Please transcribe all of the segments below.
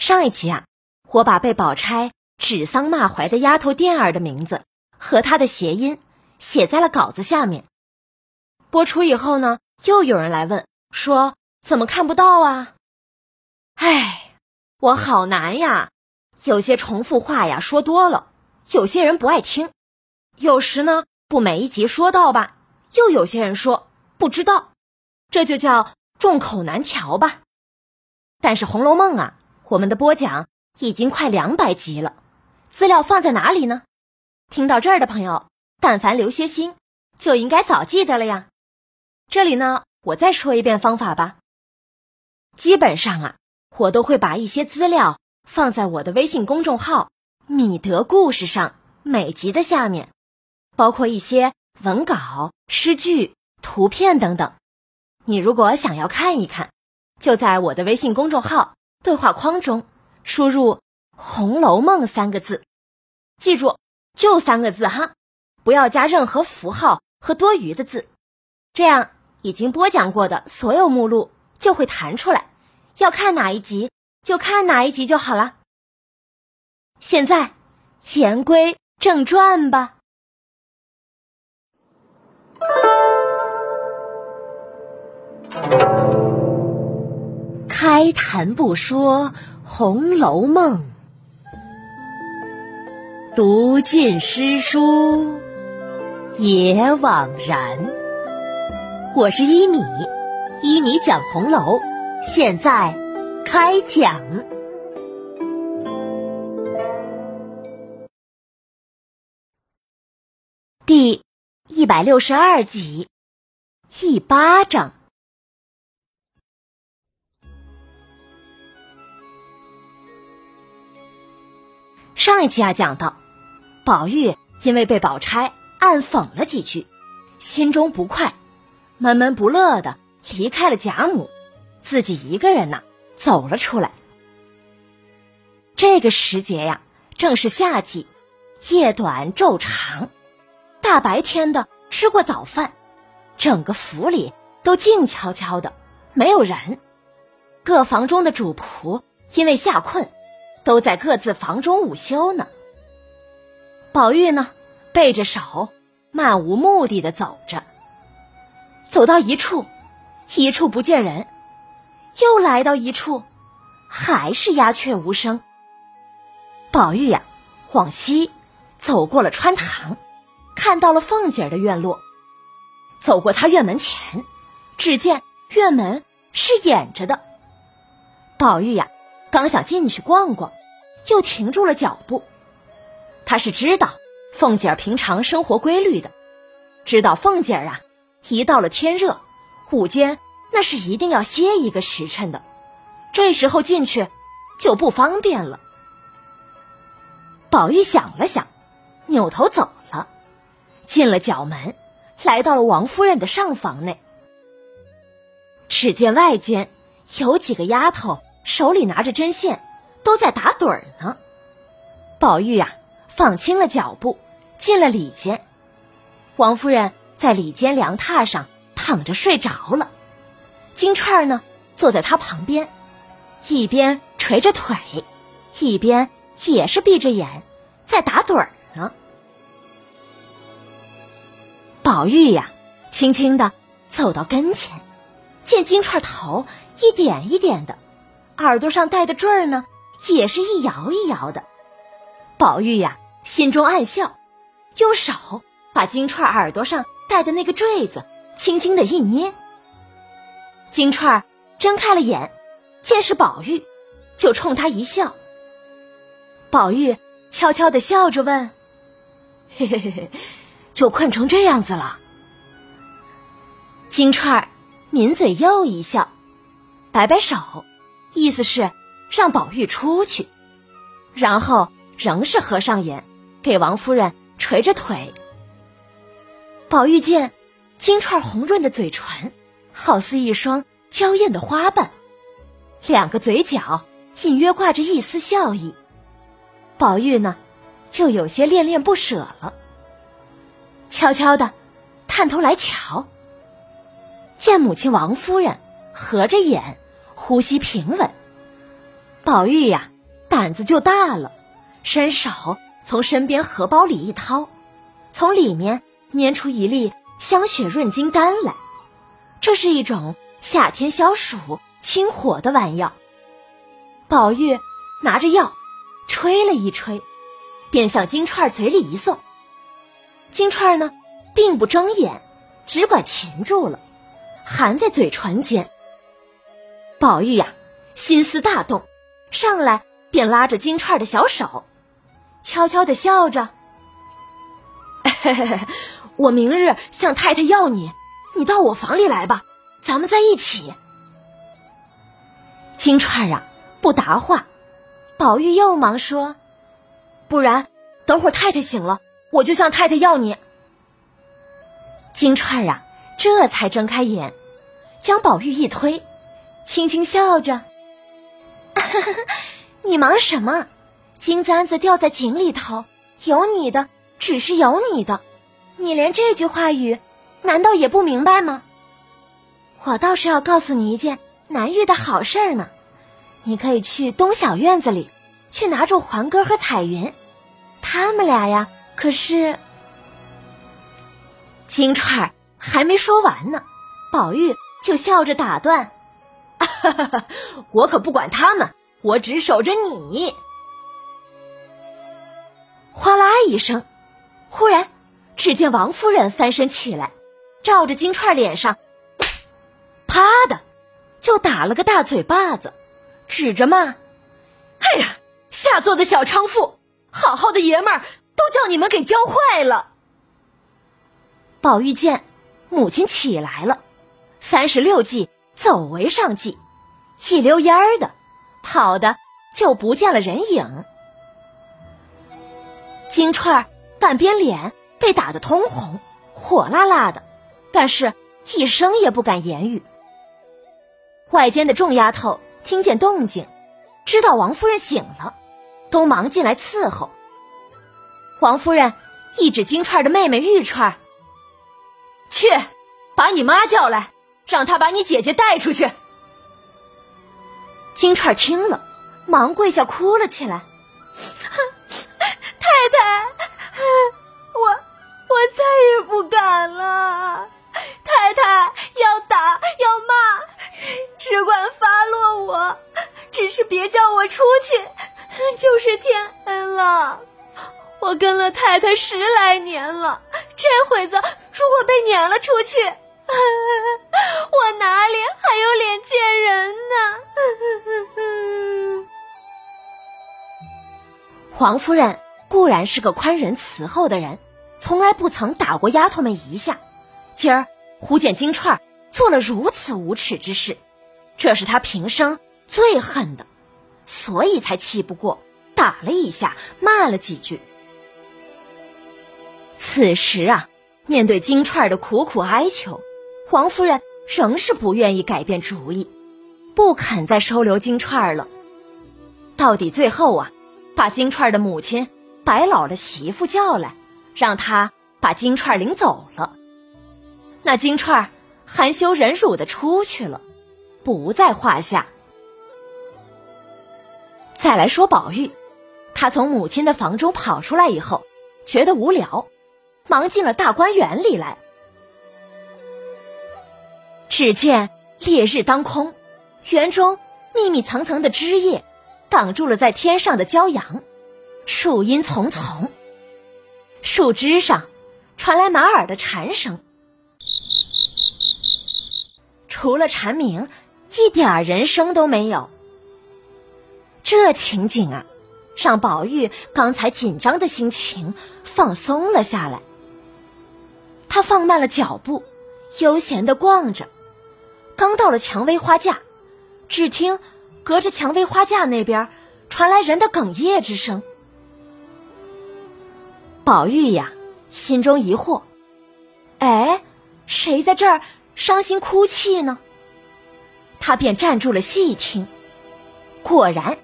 上一集啊，我把被宝钗指桑骂槐的丫头店儿的名字和她的谐音写在了稿子下面。播出以后呢，又有人来问说怎么看不到啊？哎，我好难呀！有些重复话呀说多了，有些人不爱听；有时呢，不每一集说到吧，又有些人说不知道，这就叫众口难调吧。但是《红楼梦》啊。我们的播讲已经快两百集了，资料放在哪里呢？听到这儿的朋友，但凡留些心，就应该早记得了呀。这里呢，我再说一遍方法吧。基本上啊，我都会把一些资料放在我的微信公众号“米德故事”上，每集的下面，包括一些文稿、诗句、图片等等。你如果想要看一看，就在我的微信公众号。对话框中输入《红楼梦》三个字，记住，就三个字哈，不要加任何符号和多余的字，这样已经播讲过的所有目录就会弹出来，要看哪一集就看哪一集就好了。现在言归正传吧。开谈不说《红楼梦》，读尽诗书也枉然。我是一米，一米讲红楼，现在开讲第一百六十二集，一巴掌。上一集啊，讲到宝玉因为被宝钗暗讽了几句，心中不快，闷闷不乐的离开了贾母，自己一个人呢走了出来。这个时节呀，正是夏季，夜短昼长，大白天的吃过早饭，整个府里都静悄悄的，没有人。各房中的主仆因为吓困。都在各自房中午休呢。宝玉呢，背着手，漫无目的的走着。走到一处，一处不见人，又来到一处，还是鸦雀无声。宝玉呀，往西走过了穿堂，看到了凤姐儿的院落。走过她院门前，只见院门是掩着的。宝玉呀。刚想进去逛逛，又停住了脚步。他是知道凤姐儿平常生活规律的，知道凤姐儿啊，一到了天热，午间那是一定要歇一个时辰的，这时候进去就不方便了。宝玉想了想，扭头走了，进了角门，来到了王夫人的上房内。只见外间有几个丫头。手里拿着针线，都在打盹儿呢。宝玉呀，放轻了脚步，进了里间。王夫人在里间凉榻上躺着睡着了，金钏儿呢，坐在她旁边，一边垂着腿，一边也是闭着眼在打盹儿呢。宝玉呀，轻轻的走到跟前，见金钏头一点一点的。耳朵上戴的坠儿呢，也是一摇一摇的。宝玉呀，心中暗笑，用手把金钏耳朵上戴的那个坠子轻轻的一捏。金钏睁开了眼，见是宝玉，就冲他一笑。宝玉悄悄的笑着问：“嘿嘿嘿嘿，就困成这样子了？”金钏抿嘴又一笑，摆摆手。意思是让宝玉出去，然后仍是合上眼，给王夫人捶着腿。宝玉见金钏红润的嘴唇，好似一双娇艳的花瓣，两个嘴角隐约挂着一丝笑意。宝玉呢，就有些恋恋不舍了。悄悄的探头来瞧，见母亲王夫人合着眼。呼吸平稳，宝玉呀，胆子就大了，伸手从身边荷包里一掏，从里面拈出一粒香雪润金丹来。这是一种夏天消暑、清火的丸药。宝玉拿着药，吹了一吹，便向金钏嘴里一送。金钏呢，并不睁眼，只管擒住了，含在嘴唇间。宝玉呀，心思大动，上来便拉着金钏的小手，悄悄的笑着：“嘿嘿嘿我明日向太太要你。”你到我房里来吧，咱们在一起。金钏啊，不答话。宝玉又忙说：“不然，等会儿太太醒了，我就向太太要你。”金钏啊，这才睁开眼，将宝玉一推，轻轻笑着：“ 你忙什么？金簪子掉在井里头，有你的，只是有你的，你连这句话语。”难道也不明白吗？我倒是要告诉你一件难遇的好事儿呢。你可以去东小院子里，去拿住环哥和彩云，他们俩呀，可是……金钏儿还没说完呢，宝玉就笑着打断：“ 我可不管他们，我只守着你。”哗啦一声，忽然，只见王夫人翻身起来。照着金钏脸上，啪的就打了个大嘴巴子，指着骂：“哎呀，下作的小娼妇，好好的爷们儿都叫你们给教坏了。”宝玉见母亲起来了，三十六计走为上计，一溜烟儿的跑的就不见了人影。金钏半边脸被打得通红，火辣辣的。但是，一声也不敢言语。外间的众丫头听见动静，知道王夫人醒了，都忙进来伺候。王夫人一指金钏的妹妹玉钏，去，把你妈叫来，让她把你姐姐带出去。金钏听了，忙跪下哭了起来：“太太，我我再也不敢了。”太太要打要骂，只管发落我，只是别叫我出去，就是天恩了。我跟了太太十来年了，这会子如果被撵了出去，我哪里还有脸见人呢？黄夫人固然是个宽仁慈厚的人，从来不曾打过丫头们一下，今儿。忽见金钏做了如此无耻之事，这是他平生最恨的，所以才气不过，打了一下，骂了几句。此时啊，面对金钏的苦苦哀求，王夫人仍是不愿意改变主意，不肯再收留金钏了。到底最后啊，把金钏的母亲白老的媳妇叫来，让她把金钏领走了。那金钏含羞忍辱的出去了，不在话下。再来说宝玉，他从母亲的房中跑出来以后，觉得无聊，忙进了大观园里来。只见烈日当空，园中密密层层的枝叶挡住了在天上的骄阳，树荫丛丛，树枝上传来马耳的蝉声。除了蝉鸣，一点儿人声都没有。这情景啊，让宝玉刚才紧张的心情放松了下来。他放慢了脚步，悠闲的逛着。刚到了蔷薇花架，只听隔着蔷薇花架那边传来人的哽咽之声。宝玉呀，心中疑惑：哎，谁在这儿？伤心哭泣呢，他便站住了细听，果然，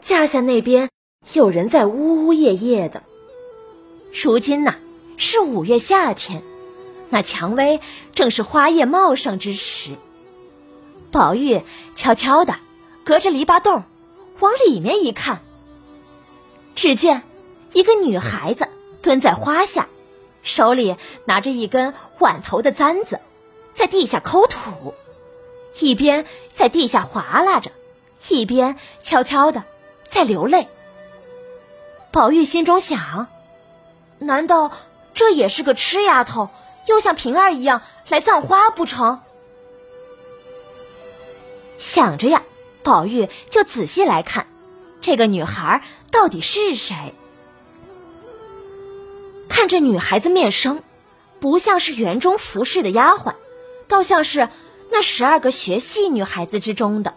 架下那边有人在呜呜咽咽的。如今呐，是五月夏天，那蔷薇正是花叶茂盛之时。宝玉悄悄的隔着篱笆洞，往里面一看，只见一个女孩子蹲在花下，手里拿着一根碗头的簪子，在地下抠土，一边在地下划拉着，一边悄悄的在流泪。宝玉心中想：难道这也是个痴丫头，又像平儿一样来葬花不成？想着呀。宝玉就仔细来看，这个女孩到底是谁？看这女孩子面生，不像是园中服侍的丫鬟，倒像是那十二个学戏女孩子之中的，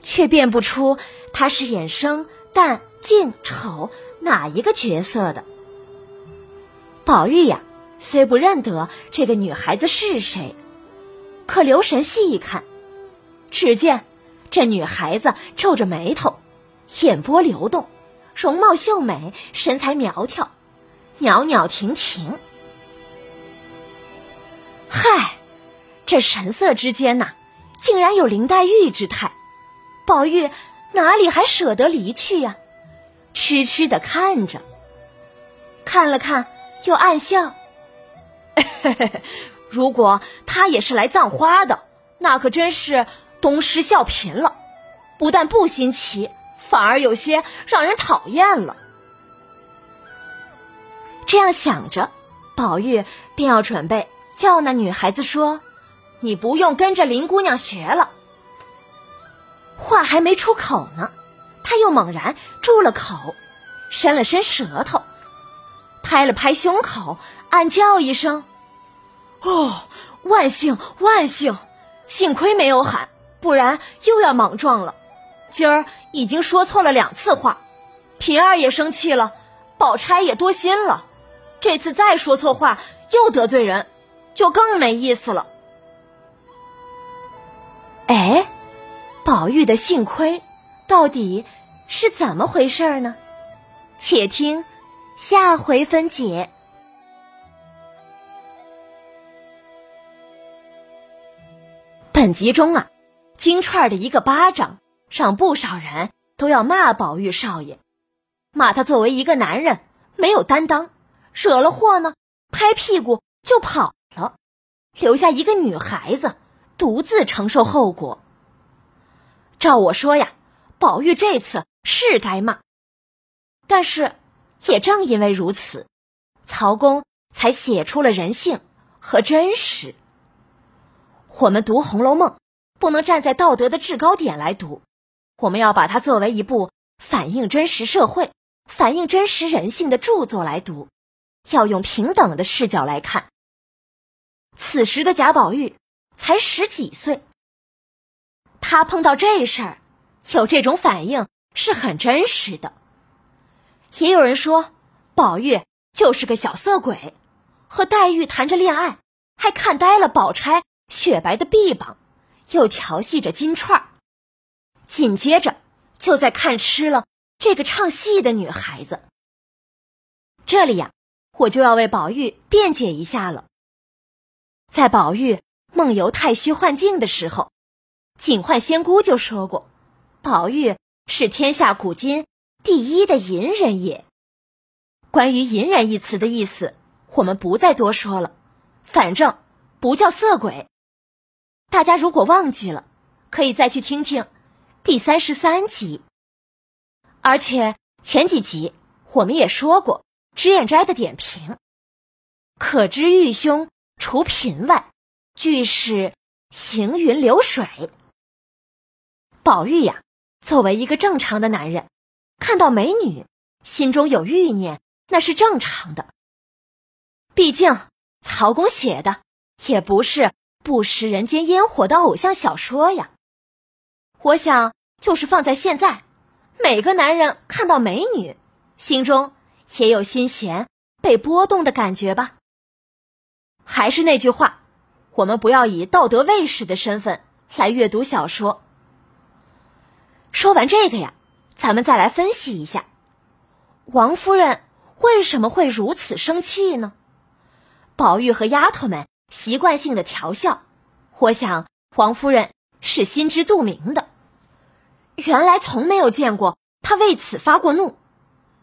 却辨不出她是演生、旦、净、丑哪一个角色的。宝玉呀，虽不认得这个女孩子是谁，可留神细一看，只见。这女孩子皱着眉头，眼波流动，容貌秀美，身材苗条，袅袅婷婷。嗨，这神色之间呐，竟然有林黛玉之态。宝玉哪里还舍得离去呀？痴痴的看着，看了看，又暗笑。如果他也是来葬花的，那可真是。东施效颦了，不但不新奇，反而有些让人讨厌了。这样想着，宝玉便要准备叫那女孩子说：“你不用跟着林姑娘学了。”话还没出口呢，他又猛然住了口，伸了伸舌头，拍了拍胸口，暗叫一声：“哦，万幸万幸，幸亏没有喊。”不然又要莽撞了。今儿已经说错了两次话，平儿也生气了，宝钗也多心了。这次再说错话，又得罪人，就更没意思了。哎，宝玉的幸亏到底是怎么回事呢？且听下回分解。本集中啊。金钏的一个巴掌，让不少人都要骂宝玉少爷，骂他作为一个男人没有担当，惹了祸呢，拍屁股就跑了，留下一个女孩子独自承受后果。照我说呀，宝玉这次是该骂，但是也正因为如此，曹公才写出了人性和真实。我们读《红楼梦》。不能站在道德的制高点来读，我们要把它作为一部反映真实社会、反映真实人性的著作来读，要用平等的视角来看。此时的贾宝玉才十几岁，他碰到这事儿，有这种反应是很真实的。也有人说，宝玉就是个小色鬼，和黛玉谈着恋爱，还看呆了宝钗雪白的臂膀。又调戏着金钏儿，紧接着就在看吃了这个唱戏的女孩子。这里呀，我就要为宝玉辩解一下了。在宝玉梦游太虚幻境的时候，警幻仙姑就说过，宝玉是天下古今第一的淫人也。关于“淫人”一词的意思，我们不再多说了，反正不叫色鬼。大家如果忘记了，可以再去听听第三十三集。而且前几集我们也说过脂砚斋的点评，可知玉兄除品外，俱是行云流水。宝玉呀，作为一个正常的男人，看到美女，心中有欲念，那是正常的。毕竟曹公写的也不是。不食人间烟火的偶像小说呀，我想就是放在现在，每个男人看到美女，心中也有心弦被波动的感觉吧。还是那句话，我们不要以道德卫士的身份来阅读小说。说完这个呀，咱们再来分析一下，王夫人为什么会如此生气呢？宝玉和丫头们。习惯性的调笑，我想王夫人是心知肚明的。原来从没有见过他为此发过怒，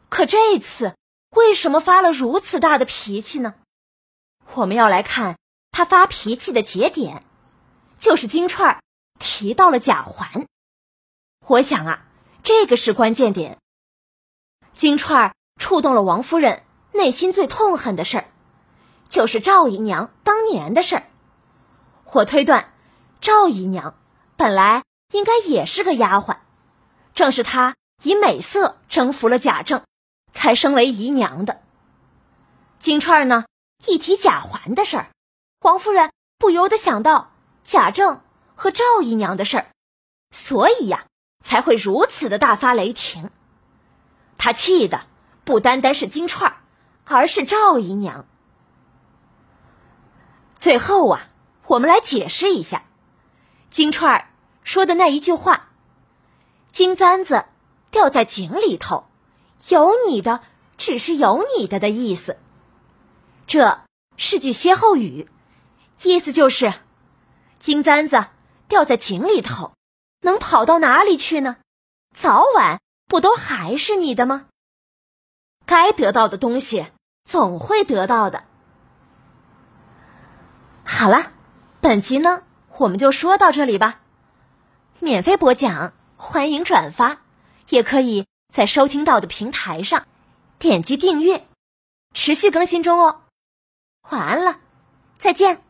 可这一次为什么发了如此大的脾气呢？我们要来看他发脾气的节点，就是金钏提到了贾环。我想啊，这个是关键点。金钏触动了王夫人内心最痛恨的事儿，就是赵姨娘当年的事儿。我推断，赵姨娘本来应该也是个丫鬟，正是她以美色征服了贾政，才升为姨娘的。金钏呢，一提贾环的事儿，王夫人不由得想到贾政和赵姨娘的事儿，所以呀，才会如此的大发雷霆。他气的不单单是金钏而是赵姨娘。最后啊，我们来解释一下金钏说的那一句话：“金簪子掉在井里头，有你的只是有你的的意思。”这是句歇后语，意思就是金簪子掉在井里头，能跑到哪里去呢？早晚。不都还是你的吗？该得到的东西总会得到的。好了，本集呢我们就说到这里吧。免费播讲，欢迎转发，也可以在收听到的平台上点击订阅，持续更新中哦。晚安了，再见。